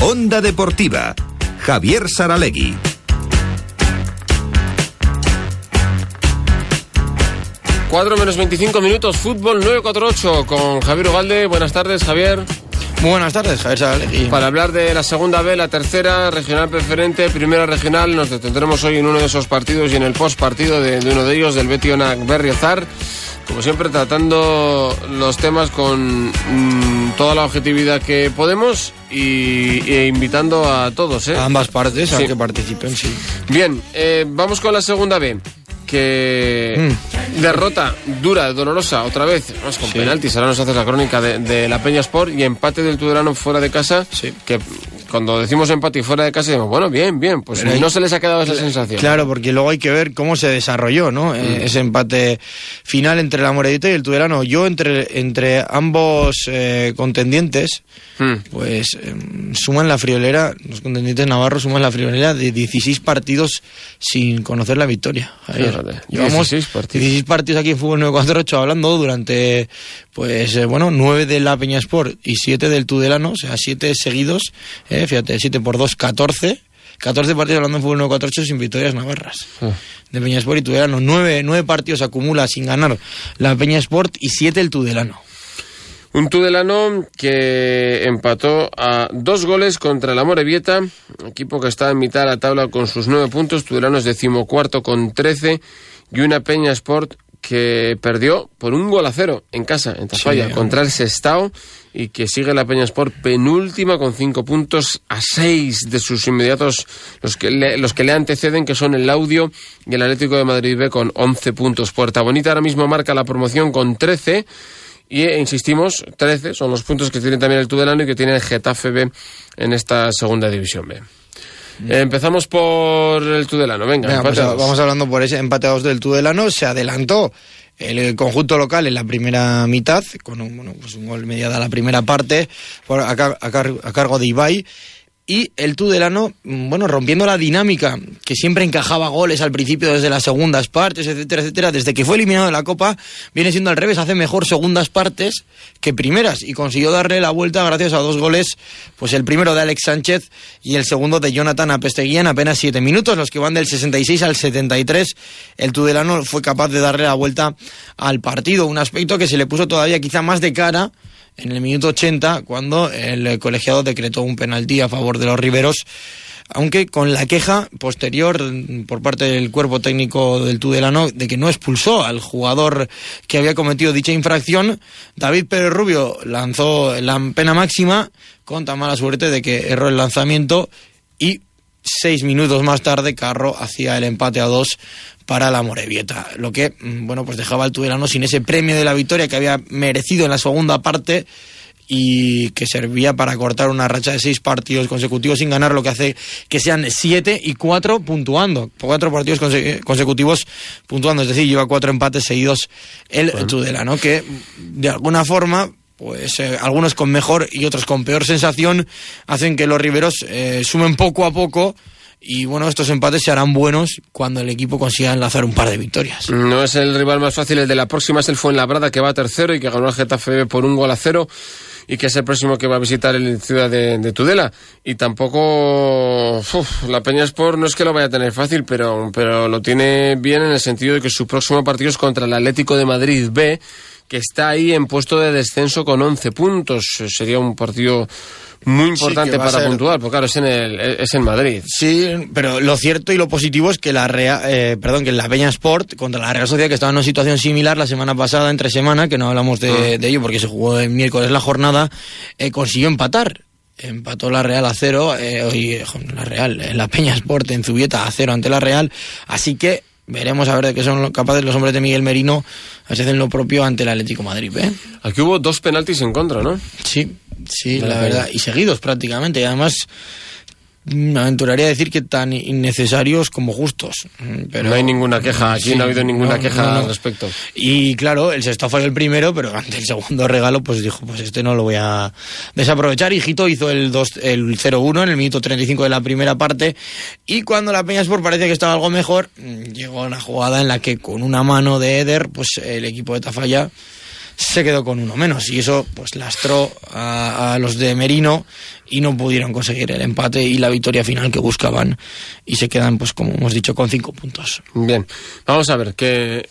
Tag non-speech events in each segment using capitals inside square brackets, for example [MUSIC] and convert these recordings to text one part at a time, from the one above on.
Onda Deportiva. Javier Saralegui. Cuatro menos 25 minutos, fútbol 948 con Javier Ugalde. Buenas tardes, Javier. Muy buenas tardes, Javier Saralegui. Para hablar de la segunda B, la tercera, regional preferente, primera regional, nos detendremos hoy en uno de esos partidos y en el post partido de, de uno de ellos, del Betionac Berriozar. Como siempre, tratando los temas con mm, toda la objetividad que podemos y, e invitando a todos. ¿eh? A ambas partes a Sí. que participen, sí. Bien, eh, vamos con la segunda B. Que derrota dura, dolorosa, otra vez, más con Sí. penaltis. Ahora nos hace la crónica de, de la Peña Sport y empate del Tudelano fuera de casa. Sí. Que cuando decimos empate y fuera de casa, decimos, bueno, bien, bien, pues Pero no se les ha quedado esa sensación. Claro, porque luego hay que ver cómo se desarrolló, ¿no? Eh, Ese empate final entre la Moredita y el Tudelano. Yo entre, entre ambos eh, contendientes, Mm. pues em, suman la friolera, los contendientes navarros suman la friolera de 16 partidos sin conocer la victoria. Javier. Fíjate, Llevamos 16 partidos. 16 partidos aquí en Fútbol 948 hablando durante, pues, eh, bueno, 9 de la Peña Sport y 7 del Tudelano, o sea, 7 seguidos, eh, fíjate, 7 por 2, 14. 14 partidos hablando en Fútbol 948 sin victorias navarras. Ah. De Peña Sport y Tudelano. 9, 9 partidos acumula sin ganar la Peña Sport y 7 el Tudelano. Un Tudelano que empató a dos goles contra la Morevieta, equipo que está en mitad de la tabla con sus nueve puntos. Tudelano es decimocuarto con trece y una Peña Sport que perdió por un gol a cero en casa, en Tafalla, Sí, contra el Sestao y que sigue la Peña Sport penúltima con cinco puntos a seis de sus inmediatos, los que le, los que le anteceden, que son el Audio y el Atlético de Madrid B con 11 puntos. Puerta Bonita ahora mismo marca la promoción con 13 y eh, insistimos, 13 son los puntos que tiene también el Tudelano y que tiene el Getafe B en esta segunda división B. Eh, empezamos por el Tudelano, venga, pues vamos hablando por ese empate a dos del Tudelano. Se adelantó el conjunto local en la primera mitad, con un, bueno, pues un gol mediada a la primera parte, por- a, a cargo de Ibai. Y el Tudelano, mm, bueno, rompiendo la dinámica, que siempre encajaba goles al principio desde las segundas partes, etcétera, etcétera, desde que fue eliminado de la Copa, viene siendo al revés, hace mejor segundas partes que primeras, y consiguió darle la vuelta gracias a dos goles, pues el primero de Alex Sánchez y el segundo de Jonathan Apesteguía en apenas siete minutos, los que van del 66 al 73, el Tudelano fue capaz de darle la vuelta al partido, un aspecto que se le puso todavía quizá más de cara en el minuto 80 cuando el colegiado decretó un penalti a favor de los riberos aunque con la queja posterior por parte del cuerpo técnico del Tudelano de que no expulsó al jugador que había cometido dicha infracción, David Pérez Rubio lanzó la pena máxima con tan mala suerte de que erró el lanzamiento y seis minutos más tarde Carro hacía el empate a dos para la Morevieta, lo que mm, bueno pues dejaba al Tudelano sin ese premio de la victoria que había merecido en la segunda parte y que servía para cortar una racha de seis partidos consecutivos sin ganar, lo que hace que sean siete y cuatro puntuando, cuatro partidos conse- consecutivos puntuando, es decir, lleva cuatro empates seguidos el Tudelano, que de alguna forma pues eh, algunos con mejor y otros con peor sensación hacen que los riberos eh, sumen poco a poco y bueno, estos empates se harán buenos cuando el equipo consiga enlazar un par de victorias. No es el rival más fácil, el de la próxima es el Fuenlabrada que va tercero y que ganó el Getafe por un gol a cero y que es el próximo que va a visitar el ciudad de, de Tudela. Y tampoco la Peña Sport no es que lo vaya a tener fácil, pero, pero lo tiene bien en el sentido de que su próximo partido es contra el Atlético de Madrid B, que está ahí en puesto de descenso con 11 puntos. Sería un partido muy importante para ser- puntuar, porque claro, es en, el, es en Madrid. Sí, pero lo cierto y lo positivo es que la Real, eh, perdón, que la Peña Sport contra la Real Sociedad que estaba en una situación similar la semana pasada entre semana, que no hablamos de, de ello porque se jugó el miércoles la jornada, eh, consiguió empatar. Empató la Real a cero, eh, jo, la Real, eh, la Peña Sport en Zubieta a cero ante la Real, así que veremos a ver de qué son capaces los hombres de Miguel Merino, a ver si hacen lo propio ante el Atlético Madrid, ¿eh? Aquí hubo dos penaltis en contra, ¿no? Sí, sí, la verdad, y seguidos prácticamente, y además me aventuraría a decir que tan innecesarios como justos. Mm, Pero, no hay ninguna queja, aquí Sí, no ha habido ninguna no, queja no, no. al respecto. Y claro, el sexto falló el primero, pero ante el segundo regalo, pues dijo, pues este no lo voy a desaprovechar. Y Hito hizo el, dos, el 0-1 en el minuto 35 de la primera parte. Y cuando la Peña Sport parece que estaba algo mejor, mm, llegó una jugada en la que con una mano de Eder, pues el equipo de Tafalla se quedó con uno menos. Y eso, pues lastró a, los de Merino y no pudieron conseguir el empate y la victoria final que buscaban. Y se quedan, pues como hemos dicho, con cinco puntos. Bien, vamos a ver qué,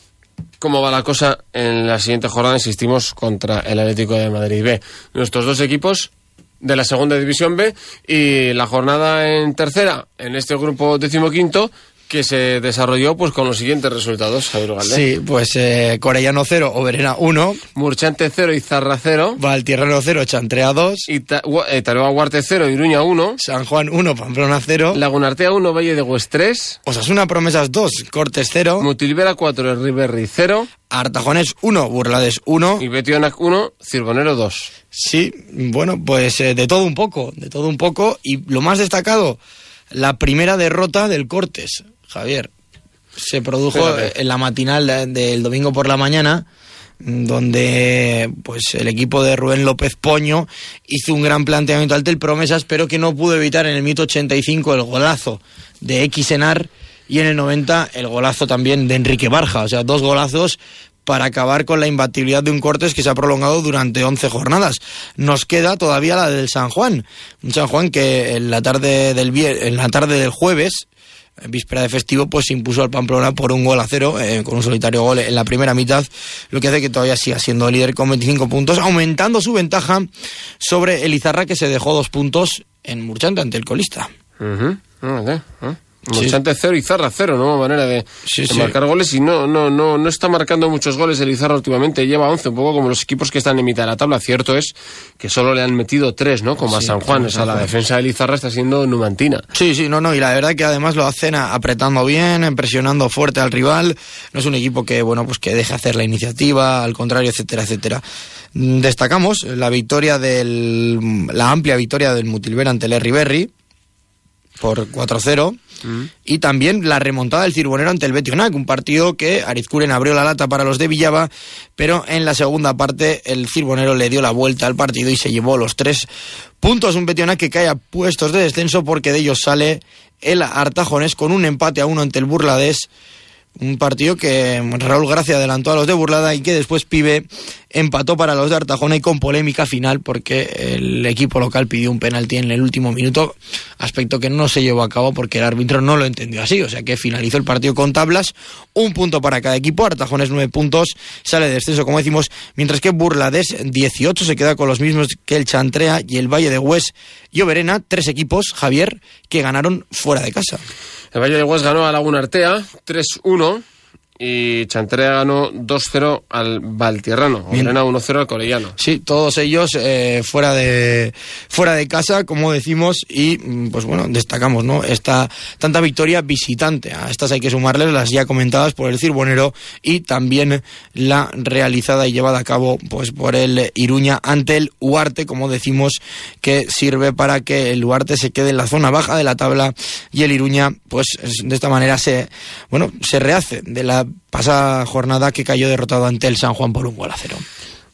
cómo va la cosa en la siguiente jornada, insistimos, contra el Atlético de Madrid B. Nuestros dos equipos de la segunda división B y la jornada en tercera, en este grupo decimoquinto, que se desarrolló pues con los siguientes resultados, Javier. Sí, pues eh, Corellano 0, Oberena 1, Murchante 0 y Zarra 0, Valtierrano 0, Chantrea 2, y eh, Taroa Huarte 0, Iruña 1, San Juan 1, Pamplona 0, Lagunartea 1, Valle de Hues 3, Osasuna Promesas 2, Cortes 0, Mutilvera 4, Riverri 0 Artajones 1, Burlades 1. y Betionac 1, Cirbonero 2. Sí, bueno, pues eh, de todo un poco, de todo un poco. Y lo más destacado, la primera derrota del Cortes, Javier. Se produjo Fíjate. en la matinal de- del domingo por la mañana, donde pues el equipo de Rubén López Poño hizo un gran planteamiento ante el Promesas, pero que no pudo evitar en el minuto 85 el golazo de X Enar y en el 90 el golazo también de Enrique Barja, o sea, dos golazos para acabar con la imbatibilidad de un Cortes que se ha prolongado durante 11 jornadas. Nos queda todavía la del San Juan, un San Juan que en la tarde del vier- en la tarde del jueves en víspera de festivo, pues impuso al Pamplona por un gol a cero, eh, con un solitario gol en la primera mitad, lo que hace que todavía siga siendo líder con 25 puntos, aumentando su ventaja sobre el Izarra, que se dejó dos puntos en Murchante ante el colista. Murchante 0 y Zarra 0, nueva manera de, Sí, de sí. marcar goles y no, no, no, no está marcando muchos goles el Izarra últimamente, lleva 11, un poco como los equipos que están en mitad de la tabla, cierto es que solo le han metido 3, ¿no? Como a Sí, San Juan, o sea, la defensa del Izarra está siendo numantina. Sí, sí, no, no, y la verdad que además lo hacen apretando bien, presionando fuerte al rival. No es un equipo que, bueno, pues que deje hacer la iniciativa, al contrario, etcétera, etcétera. Mm, Destacamos la victoria del, la amplia victoria del Mutilver ante el Berri por 4-0 y también la remontada del Cirbonero ante el Betionac, un partido que Arizcuren abrió la lata para los de Villaba, pero en la segunda parte el Cirbonero le dio la vuelta al partido y se llevó los tres puntos. Un Betionac que cae a puestos de descenso porque de ellos sale el Artajones con un empate a uno ante el Burladés. Un partido que Raúl Gracia adelantó a los de Burlada y que después Pibe empató para los de Artajona y con polémica final porque el equipo local pidió un penalti en el último minuto, aspecto que no se llevó a cabo porque el árbitro no lo entendió así, o sea que finalizó el partido con tablas, un punto para cada equipo, Artajones nueve puntos, sale de descenso como decimos, mientras que Burlades 18 se queda con los mismos que el Chantrea y el Valle de Hues y Oberena, tres equipos, Javier, que ganaron fuera de casa. El Valle de Hues ganó a Laguna Artea 3-1 y Chantrea ganó 2-0 al Valtierrano. Orena 1-0 al Corellano. Sí, todos ellos eh, fuera de fuera de casa, como decimos, y mm, pues bueno, destacamos, ¿no? Esta tanta victoria visitante. A estas hay que sumarles las ya comentadas por el Cirbonero y también la realizada y llevada a cabo pues por el Iruña ante el Huarte, como decimos, que sirve para que el Huarte se quede en la zona baja de la tabla y el Iruña, pues es- de esta manera se bueno, se rehace de la pasada jornada que cayó derrotado ante el San Juan por un gol a cero.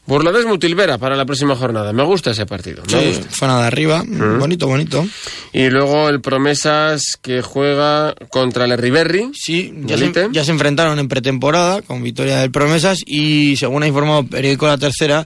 Burlades Mutilvera para la próxima jornada. Me gusta ese partido. me Sí, gusta. zona de arriba, bonito, bonito. Y luego el Promesas que juega contra el Riverri. Sí, ¿Y ya se, ya se enfrentaron en pretemporada con victoria del Promesas y según ha informado periódico La Tercera,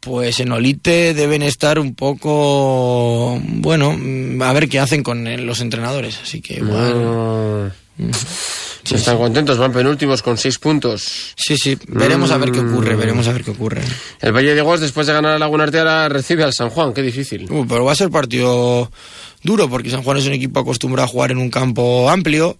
pues en Olite deben estar un poco, bueno, mm, a ver qué hacen con eh, los entrenadores, así que igual... Mm. Están contentos, van penúltimos con seis puntos. Sí, sí, veremos a ver qué Mm. ocurre, veremos a ver qué ocurre. El Valle de Guas, después de ganar a Laguna Artea, ahora recibe al San Juan. Qué difícil. Uh, pero va a ser partido duro porque San Juan es un equipo acostumbrado a jugar en un campo amplio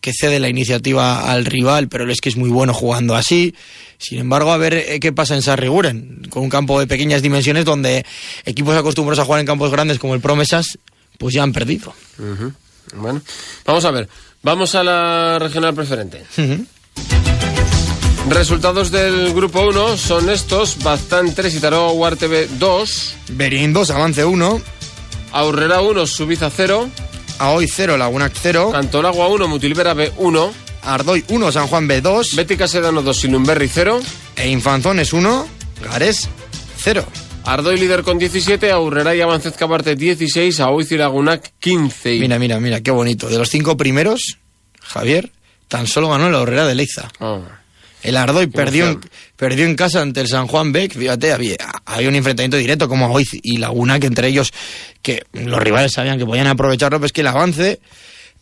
que cede la iniciativa al rival, pero es que es muy bueno jugando así. Sin embargo, a ver eh, qué pasa en Sarriguren, con un campo de pequeñas dimensiones donde equipos acostumbrados a jugar en campos grandes como el Promesas, pues ya han perdido. Ujú. Bueno, vamos a ver. Vamos a la regional preferente. Resultados del grupo 1 son estos: Baztán 3 y Taró Huarte B 2, Berín 2, avance 1. Aurrera 1, Subiza 0, Ahoy 0, Lagunac 0. Cantolagua 1, Mutilvera B 1. Ardoy 1, San Juan B 2. Bética Sedano 2, Silumberri 0. E Infanzones 1, Gares 0. Ardoy líder con 17, Aurrera y Avancez Cabarte 16, Aoiz y Lagunac 15. Y... Mira, mira, mira, qué bonito. De los cinco primeros, Javier tan solo ganó la Horrera de Leiza. Oh. El Ardoy perdió en, perdió en casa ante el San Juan Beck. Fíjate, había, había un enfrentamiento directo como Aoiz y Laguna, que entre ellos, que los rivales sabían que podían aprovecharlo, pues que el avance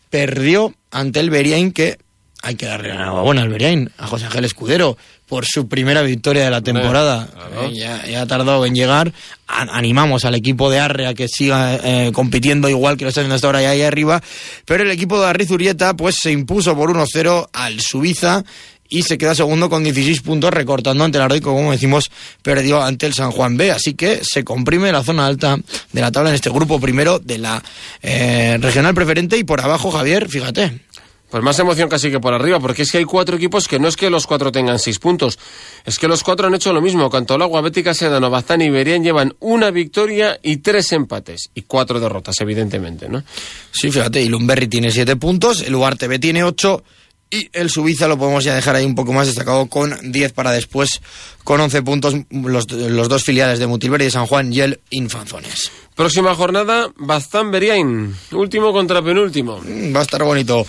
perdió ante el Beriain, que hay que darle enhorabuena al Beriain, a José Ángel Escudero, por su primera victoria de la temporada. claro. Eh, ya, ya ha tardado en llegar. A- animamos al equipo de Arre a que siga eh, compitiendo igual que lo está haciendo hasta ahora y ahí arriba. Pero el equipo de Arrizurieta pues se impuso por 1-0 al Suiza y se queda segundo con 16 puntos recortando ante el que, como decimos, perdió ante el San Juan B. Así que se comprime la zona alta de la tabla en este grupo primero de la eh, regional preferente y por abajo, Javier, fíjate. Pues más emoción casi que por arriba, porque es que hay cuatro equipos que no es que los cuatro tengan seis puntos, es que los cuatro han hecho lo mismo. Cantolagua, Bética, Sedano, Baztán y Berian llevan una victoria y tres empates, y cuatro derrotas, evidentemente, ¿no? Sí, fíjate, y Lumberry tiene 7 puntos, el Ugarte B tiene 8 y el Suiza lo podemos ya dejar ahí un poco más destacado con 10 para después, con 11 puntos los, los dos filiales de Mutilver y de San Juan y el Infanzones. Próxima jornada, Baztán Beriain, último contra penúltimo. Mm, Va a estar bonito,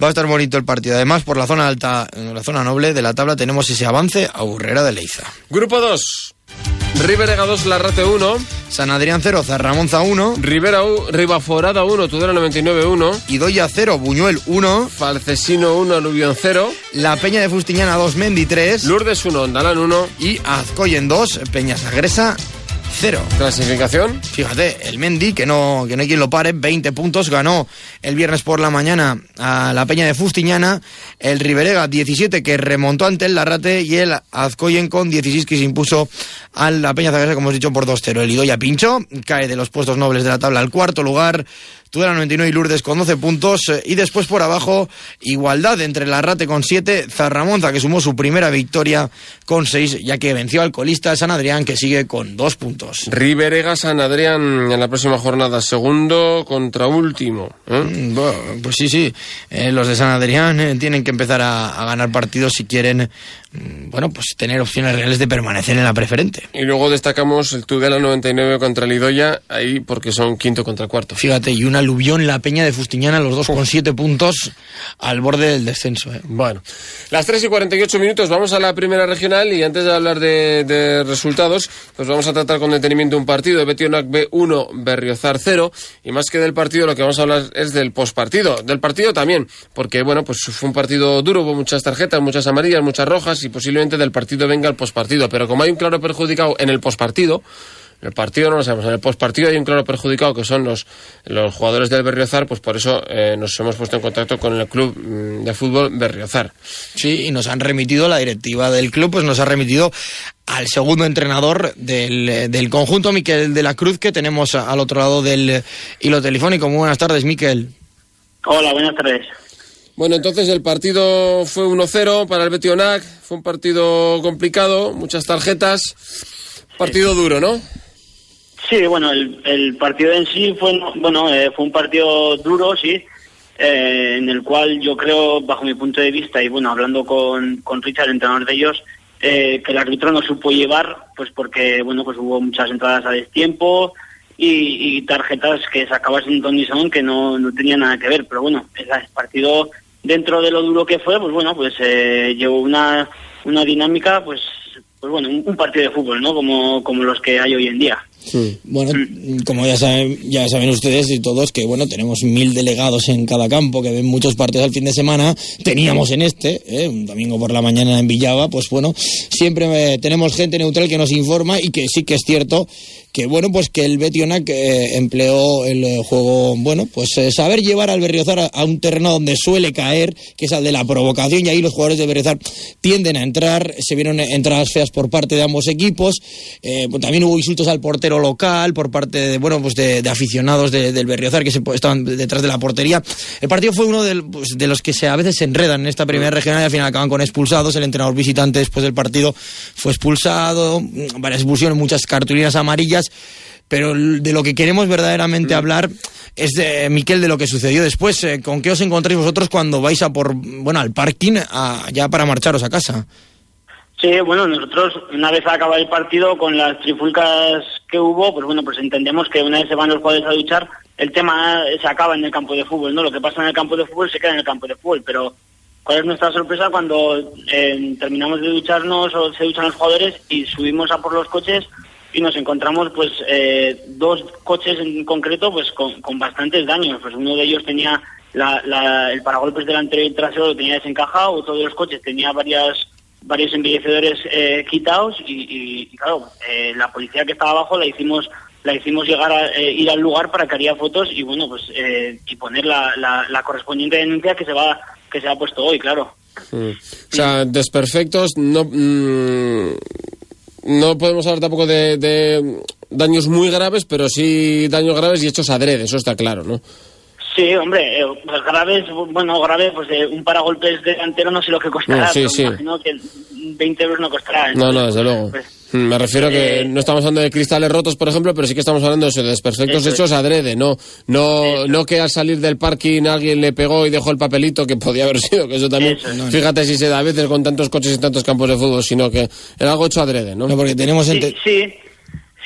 va a estar bonito el partido. Además, por la zona alta, en la zona noble de la tabla tenemos ese avance a Burrera de Leiza. Grupo 2, Riverega 2, Larrate 1, San Adrián 0, Zarramonza 1, Rivera U, Ribaforada 1, Tudela 99 1, Idoya 0, Buñuel 1, Falcesino 1, Aluvión 0, La Peña de Fustiñana 2, Mendi 3 Lourdes 1, Ondalán 1, y Azcoyen 2, Peñasagresa 0. clasificación. Fíjate, el Mendy, que no, que no hay quien lo pare, 20 puntos, ganó el viernes por la mañana a la Peña de Fustiñana, el Riverega 17 que remontó ante el Larrate y el Azcoyen con 16 que se impuso a la Peña Zagresa, como hemos dicho, por 2-0. El Idoya Pincho cae de los puestos nobles de la tabla al cuarto lugar, Tudela 99 y Lourdes con 12 puntos eh, y después por abajo igualdad entre Larrate con 7, Zarramonza que sumó su primera victoria con 6 ya que venció al colista San Adrián que sigue con 2 puntos. Riverega San Adrián en la próxima jornada, segundo contra último. ¿eh? Mm, Bueno, pues sí, sí. Eh, los de San Adrián eh, tienen que empezar a, a ganar partidos si quieren, bueno, pues tener opciones reales de permanecer en la preferente. Y luego destacamos el Tudela 99 contra el Idoya, ahí porque son quinto contra cuarto. Fíjate, y un aluvión la Peña de Fustiñana, los dos con siete puntos al borde del descenso. eh. Bueno, las 3 y 48 minutos, vamos a la primera regional y antes de hablar de, de resultados, pues vamos a tratar con detenimiento un partido de Betionac B1, Berriozar 0 y más que del partido lo que vamos a hablar es del postpartido, del partido también, porque bueno, pues fue un partido duro, hubo muchas tarjetas, muchas amarillas, muchas rojas y posiblemente del partido venga el postpartido, pero como hay un claro perjudicado en el postpartido, en el partido no lo sabemos. En el postpartido hay un claro perjudicado que son los, los jugadores del Berriozar, pues por eso eh, nos hemos puesto en contacto con el club mm, de fútbol Berriozar. Sí, y nos han remitido, la directiva del club, pues nos ha remitido al segundo entrenador del, eh, del conjunto, Miquel de la Cruz, que tenemos al otro lado del hilo telefónico. Muy buenas tardes, Miquel. Hola, buenas tardes. Bueno, entonces el partido fue 1-0 para el Betionac, fue un partido complicado, muchas tarjetas, partido duro, ¿no? Sí, bueno, el, el partido en sí fue, bueno, eh, fue un partido duro, sí, eh, en el cual yo creo, bajo mi punto de vista, y bueno, hablando con, con Richard, el entrenador de ellos, eh, que el árbitro no supo llevar, pues porque, bueno, pues hubo muchas entradas a destiempo y, tarjetas que sacaba sin ton ni son que no, no tenían nada que ver, pero bueno, el partido dentro de lo duro que fue, pues bueno, pues eh, llevó una, una dinámica, pues, pues bueno, un, un partido de fútbol, ¿no? Como, como los que hay hoy en día. Bueno, como ya saben, ya saben ustedes y todos que bueno tenemos mil delegados en cada campo que ven muchos partidos al fin de semana. Teníamos en este, ¿eh? un domingo por la mañana en Villava, pues bueno, siempre eh, tenemos gente neutral que nos informa y que sí que es cierto que bueno pues que el Betionac eh, empleó el eh, juego bueno pues eh, saber llevar al Berriozar a, un terreno donde suele caer que es al de la provocación y ahí los jugadores de Berriozar tienden a entrar se vieron entradas feas por parte de ambos equipos pues, también hubo insultos al portero local por parte de bueno pues de, aficionados de- del Berriozar que se, estaban detrás de la portería. El partido fue uno pues, de los que se a veces se enredan en esta primera regional y al final acaban con expulsados. El entrenador visitante después del partido fue expulsado mm, varias expulsiones muchas cartulinas amarillas pero de lo que queremos verdaderamente Mm. hablar es de Miquel de lo que sucedió después. Eh, ¿Con qué os encontráis vosotros cuando vais a por, bueno, al parking a- ya para marcharos a casa? Sí, bueno, nosotros una vez acaba el partido con las trifulcas que hubo, pues bueno, pues entendemos que una vez se van los jugadores a duchar, el tema se acaba en el campo de fútbol, ¿no? Lo que pasa en el campo de fútbol se queda en el campo de fútbol, pero ¿cuál es nuestra sorpresa cuando eh, terminamos de ducharnos o se duchan los jugadores y subimos a por los coches y nos encontramos pues eh, dos coches en concreto pues con, bastantes daños, pues uno de ellos tenía la- la- el paragolpes delantero y trasero lo tenía desencajado, otro de los coches tenía varias varios embellecedores eh, quitados y, claro eh, la policía que estaba abajo la hicimos la hicimos llegar a eh, ir al lugar para que haría fotos y bueno pues eh, y poner la, la, la correspondiente denuncia que se va que se ha puesto hoy claro. O sea, desperfectos, no, mm, no podemos hablar tampoco de, de daños muy graves, pero sí daños graves y hechos adrede, eso está claro, ¿no? Sí, hombre, eh, pues graves, bueno, grave, pues eh, un paragolpes delantero no sé lo que costará, No, sí, pero sí. imagino que 20 euros no costará. No, no, desde luego. pues, Me refiero que eh, no estamos hablando de cristales rotos, por ejemplo, pero sí que estamos hablando de eso, de desperfectos Eso es. hechos adrede, no, no, no que al salir del parking alguien le pegó y dejó el papelito que podía haber [LAUGHS] sido, que eso también, Eso es. fíjate si se da a veces con tantos coches y tantos campos de fútbol, sino que era algo hecho adrede, ¿no? No, porque tenemos Sí, ente- sí,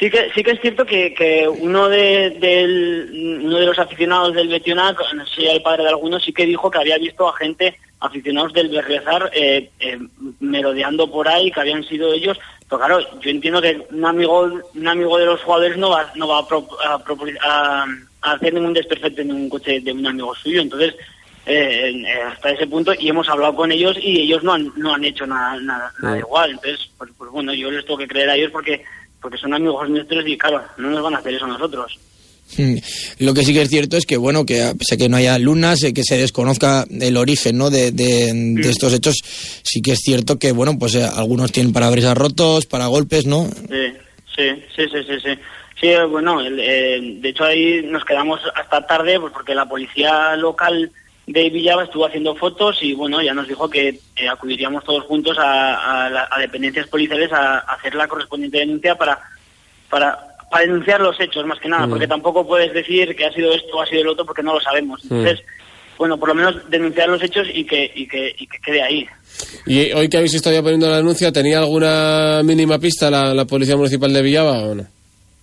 sí que sí que es cierto que, que uno de del, uno de los aficionados del Betionac, no sé si era el padre de algunos, sí que dijo que había visto a gente aficionados del Berriozar eh, eh, merodeando por ahí, que habían sido ellos. Pero claro, yo entiendo que un amigo un amigo de los jugadores no va no va a, pro- a a- a hacer ningún desperfecto en un coche de un amigo suyo, entonces eh, eh, hasta ese punto y hemos hablado con ellos y ellos no han, no han hecho nada, nada, nada igual. Entonces, pues, pues bueno, yo les tengo que creer a ellos porque porque son amigos nuestros y claro, no nos van a hacer eso a nosotros. Mm. Lo que sí que es cierto es que, bueno, que a pesar que no haya lunas, que se desconozca el origen, ¿no? De, de- de estos hechos, sí que es cierto que, bueno, pues eh, algunos tienen parabrisas rotos, para golpes, ¿no? Sí, sí, sí, sí, sí. Sí, Sí, eh, bueno, el, eh, de hecho ahí nos quedamos hasta tarde pues porque la policía local de Villaba estuvo haciendo fotos y bueno, ya nos dijo que eh, acudiríamos todos juntos a, a la- a dependencias policiales a, a hacer la correspondiente denuncia para, para, para denunciar los hechos más que nada, Mm. porque tampoco puedes decir que ha sido esto o ha sido el otro porque no lo sabemos. Entonces, bueno, por lo menos denunciar los hechos y que, y que, y que quede ahí. Y hoy que habéis estado ya poniendo la denuncia, ¿tenía alguna mínima pista la, la Policía Municipal de Villaba o no?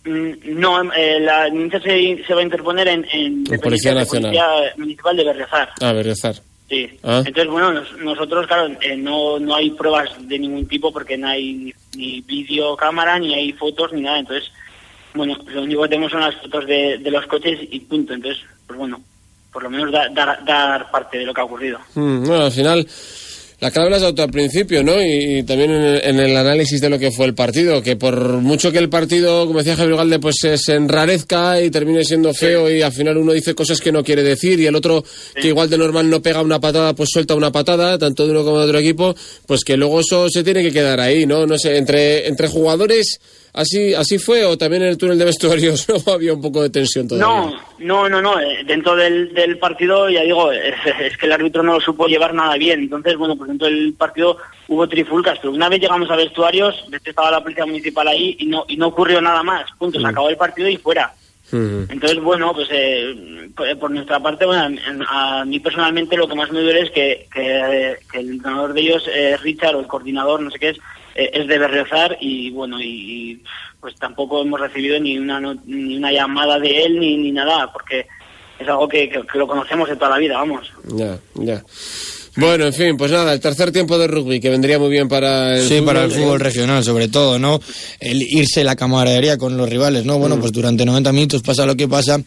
Mm, No, eh, la denuncia se, se va a interponer en, en En Policía Nacional. Policía Municipal de Berriozar. Ah, Berriozar. Sí. Ah. Entonces, bueno, nos- nosotros, claro, eh, no, no hay pruebas de ningún tipo porque no hay ni, ni videocámara, ni hay fotos, ni nada. Entonces, bueno, lo único que tenemos son las fotos de, de los coches y punto. Entonces, pues bueno, por lo menos da- dar, dar parte de lo que ha ocurrido. Mm, bueno, al final, la clave la has dado al principio, ¿no? Y, y también en el, en el análisis de lo que fue el partido, que por mucho que el partido, como decía Javier Galde, pues se, se enrarezca y termine siendo feo y al final uno dice cosas que no quiere decir y el otro, que igual de normal no pega una patada, pues suelta una patada, tanto de uno como de otro equipo, pues que luego eso se tiene que quedar ahí, ¿no? No sé, entre, entre jugadores... ¿Así, ¿Así fue o también en el túnel de vestuarios [LAUGHS] no había un poco de tensión todavía? No, no, no, no. eh, Dentro del, del partido, ya digo, [LAUGHS] es, es que el árbitro no lo supo llevar nada bien. Entonces, bueno, pues dentro del partido hubo trifulcas, pero una vez llegamos a vestuarios, estaba la policía municipal ahí y no, y no ocurrió nada más. Punto, se acabó el partido y fuera. Entonces, bueno, pues eh, por, nuestra parte, bueno, en- a mí personalmente lo que más me duele es que, que, que el entrenador de ellos, eh, Richard, o el coordinador, no sé qué es, eh, es de Berriozar y, bueno, y, pues tampoco hemos recibido ni una, no- ni una llamada de él ni, ni nada, porque es algo que, que- que lo conocemos de toda la vida, vamos. Ya, ya. Bueno, en fin, pues nada, el tercer tiempo de rugby que vendría muy bien para el Sí, fútbol, para el ¿eh? fútbol regional, sobre todo, ¿no? El irse la camaradería con los rivales, ¿no? Bueno, pues durante 90 minutos pasa lo que pasa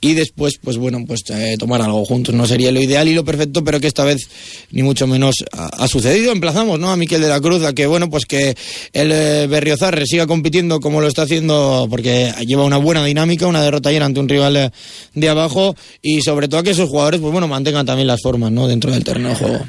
y después, pues bueno, pues eh, tomar algo juntos no sería lo ideal y lo perfecto, pero que esta vez ni mucho menos ha, ha sucedido. Emplazamos, ¿no? A Miquel de la Cruz a que, bueno, pues que el eh, Berriozar siga compitiendo como lo está haciendo porque lleva una buena dinámica, una derrota ayer ante un rival eh, de abajo y sobre todo a que sus jugadores, pues bueno, mantengan también las formas, ¿no? Dentro del terreno juego.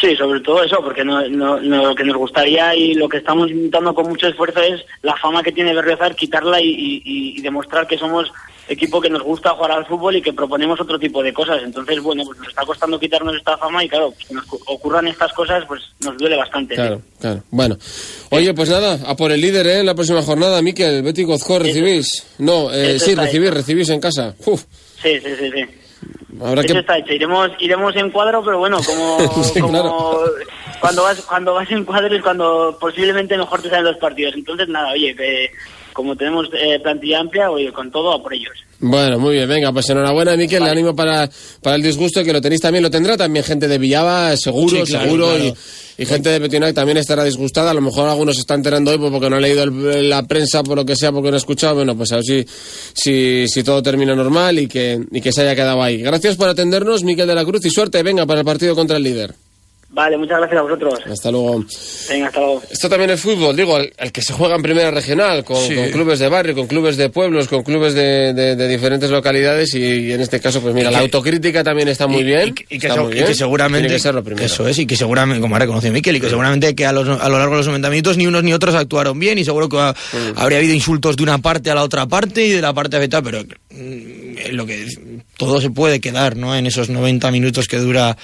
Sí, sobre todo eso, porque no, no- no- lo que nos gustaría y lo que estamos intentando con mucho esfuerzo es la fama que tiene Berriozar, quitarla y, y- y demostrar que somos equipo que nos gusta jugar al fútbol y que proponemos otro tipo de cosas. Entonces, bueno, pues nos está costando quitarnos esta fama y claro, que nos ocurran estas cosas, pues nos duele bastante. Claro, claro. Bueno, oye, pues nada, a por el líder, ¿eh? En la próxima jornada, Miquel, Betty Gozcor, ¿recibís? No, eh, sí, recibís, recibís en casa. Uf. Sí, sí, sí, sí. Habrá Eso está hecho. Iremos, iremos en cuadro, pero bueno, como, [LAUGHS] como cuando vas cuando vas en cuadro es cuando posiblemente mejor te salen los partidos. Entonces, nada, oye, que como tenemos eh, plantilla amplia, oye, con todo a por ellos. Bueno, muy bien, venga, pues enhorabuena, Miquel, le animo para, para el disgusto, que lo tenéis también, lo tendrá también gente de Villaba, seguro, seguro, Y, gente de Petionac también estará disgustada, a lo mejor algunos se están enterando hoy pues, porque no ha leído la prensa, por lo que sea, porque no ha escuchado, bueno, pues a ver si, si, si todo termina normal y que, y que se haya quedado ahí. Gracias por atendernos, Miquel de la Cruz, y suerte, venga, para el partido contra el líder. Vale, muchas gracias a vosotros. Hasta luego. Venga, hasta luego. Esto también es fútbol, digo, el, que se juega en primera regional, con, clubes de barrio, con clubes de pueblos, con clubes de, de, diferentes localidades y, en este caso, pues mira, la autocrítica también está muy bien. Y, que, seguramente... Eso es, y que seguramente, como ha reconocido Miquel, y que seguramente que a, los, a, lo largo de los 90 minutos ni unos ni otros actuaron bien y seguro que habría habido insultos de una parte a la otra parte y de la parte afectada, pero mm, lo que todo se puede quedar, ¿no? En esos 90 minutos que dura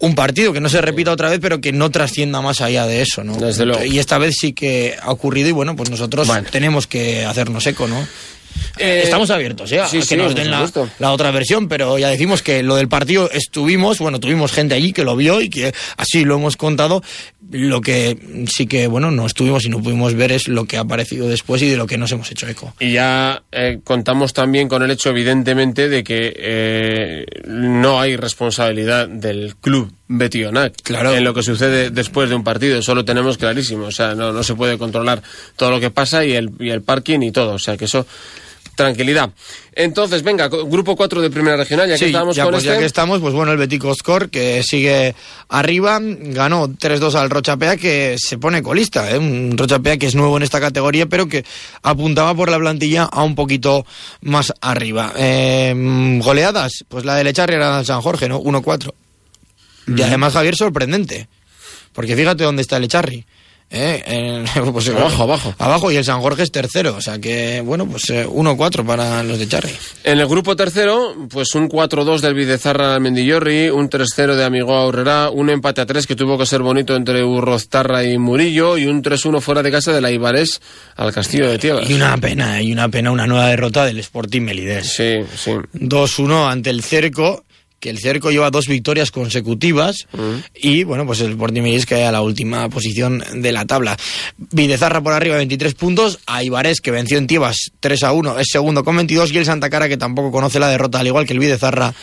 un partido que no se repita otra vez, pero que no trascienda más allá de eso, ¿no? Desde luego. Y esta vez sí que ha ocurrido y bueno, pues nosotros tenemos que hacernos eco, ¿no? Eh, Estamos abiertos, ¿eh? a que nos den la, otra versión, pero ya decimos que lo del partido estuvimos, bueno, tuvimos gente allí que lo vio y que así lo hemos contado. Lo que sí que, bueno, no estuvimos y no pudimos ver es lo que ha aparecido después y de lo que nos hemos hecho eco. Y ya eh, contamos también con el hecho, evidentemente, de que eh, no hay responsabilidad del club Betionac claro. en lo que sucede después de un partido. Eso lo tenemos clarísimo. O sea, no, no se puede controlar todo lo que pasa y el, y el parking y todo. O sea, que eso tranquilidad. Entonces, venga, grupo 4 de Primera Regional, ya que estamos ya, con pues este... ya que estamos, pues bueno, el Betico Score, que sigue arriba, ganó 3-2 al Rochapea, que se pone colista, ¿eh? un Rochapea que es nuevo en esta categoría, pero que apuntaba por la plantilla a un poquito más arriba. Eh, goleadas, pues la de Lecharri era San Jorge, ¿no? 1-4. Y además, Javier, sorprendente, porque fíjate dónde está el Echarri. ¿Eh? Pues, [LAUGHS] abajo, abajo. Abajo y el San Jorge es tercero, o sea que, bueno, pues 1-4 eh, para los de Charri. En el grupo tercero, pues un 4-2 del Videzarra al Mendillorri, un 3-0 de Amigo Aurrera, un empate a 3 que tuvo que ser bonito entre Urroztarra y Murillo y un 3-1 fuera de casa de la Ibarés al Castillo de Tiebas. Y una pena, y una pena, una nueva derrota del Sporting Melidés. Sí, sí. 2-1 ante el Cerco que el Cerco lleva dos victorias consecutivas y bueno, pues el Sporting que cae a la última posición de la tabla. Videzarra por arriba 23 puntos, a Ibarés que venció en Tiebas 3 a 1, es segundo con 22 y el Santa Cara que tampoco conoce la derrota al igual que el Videzarra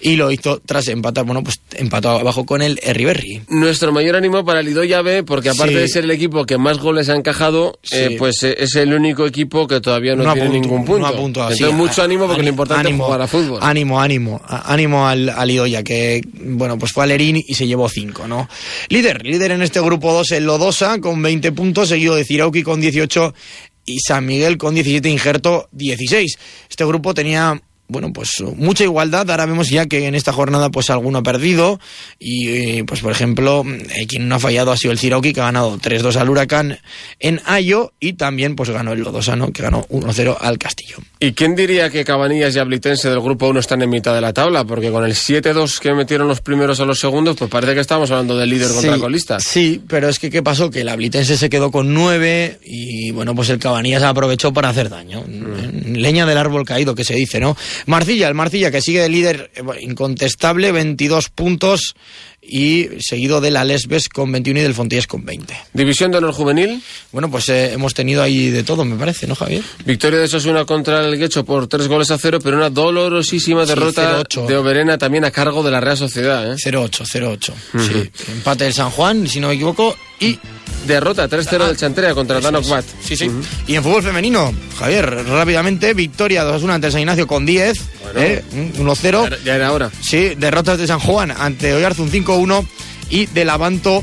y lo hizo tras empatar, bueno, pues empató abajo con el Herriberri. Nuestro mayor ánimo para el Idoya B, porque aparte de ser el equipo que más goles ha encajado, eh, pues eh, es el único equipo que todavía no, tiene ningún punto. Entonces mucho ánimo porque lo importante es jugar a fútbol. Ánimo, ánimo, ánimo al, al Idoya que, bueno, pues fue a Lerín y se llevó 5, ¿no? Líder, líder en este grupo 2 el Lodosa con 20 puntos, seguido de Cirauki con 18 y San Miguel con 17, Injerto 16. Este grupo tenía bueno, pues mucha igualdad. Ahora vemos ya que en esta jornada pues alguno ha perdido y eh, pues por ejemplo eh, quien no ha fallado ha sido el Ciroki que ha ganado 3-2 al Huracán en Ayo y también pues ganó el Lodosano que ganó 1-0 al Castillo. ¿Y quién diría que Cabanillas y Ablitense del grupo 1 están en mitad de la tabla? Porque con el 7-2 que metieron los primeros a los segundos pues parece que estamos hablando del líder contra colista. Sí, pero es que ¿qué pasó? Que el Ablitense se quedó con 9 y bueno pues el Cabanillas aprovechó para hacer daño. Mm. Leña del árbol caído que se dice, ¿no? Marcilla, el Marcilla que sigue de líder eh, incontestable, 22 puntos y seguido de la Lesbes con 21 y del Fontillas con 20. ¿División de honor juvenil? Bueno, pues eh, hemos tenido ahí de todo, me parece, ¿no, Javier? Victoria de Sosuna contra el Guecho por tres goles a cero, pero una dolorosísima derrota de Oberena también a cargo de la Real Sociedad. ¿eh? 0-8, 0-8. Sí. Empate del San Juan, si no me equivoco, y derrota 3-0 del Chantrea contra Danok Bat. Sí, sí. Y en fútbol femenino, Javier, rápidamente, victoria 2-1 ante San Ignacio con 10, ¿eh? 1-0. Ya era hora. Sí, derrotas de San Juan ante Oyarzun 5-1 y de Lavanto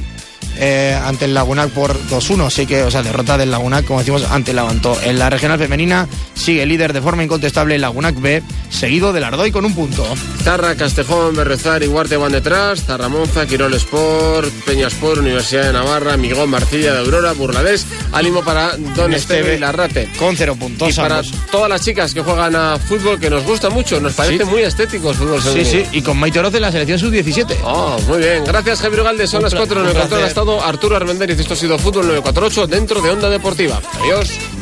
eh, ante el Lagunac por 2-1. Así que, o sea, derrota del Lagunac, como decimos, ante el Lavanto. En la regional femenina sigue líder de forma incontestable el Lagunac B seguido del Ardoy con un punto. Tarra, Castejón, Berrezar y Guarte van detrás, Zarramonza, Quirol Sport, Peñasport, Universidad de Navarra, Migón, Marcilla de Aurora, Burladés, ánimo para Don Esteve y Larrate. Con cero puntos. Y para ambos. todas las chicas que juegan a fútbol, que nos gusta mucho, nos parece Sí. muy estético el fútbol Sí, femenino. sí, y con Maite Oroz en la selección sub-17. Oh, muy bien. Gracias, Javier Galde. Son Un las pla- 4 en el estado Arturo Armendariz. Esto ha sido Fútbol 948 dentro de Onda Deportiva. Adiós.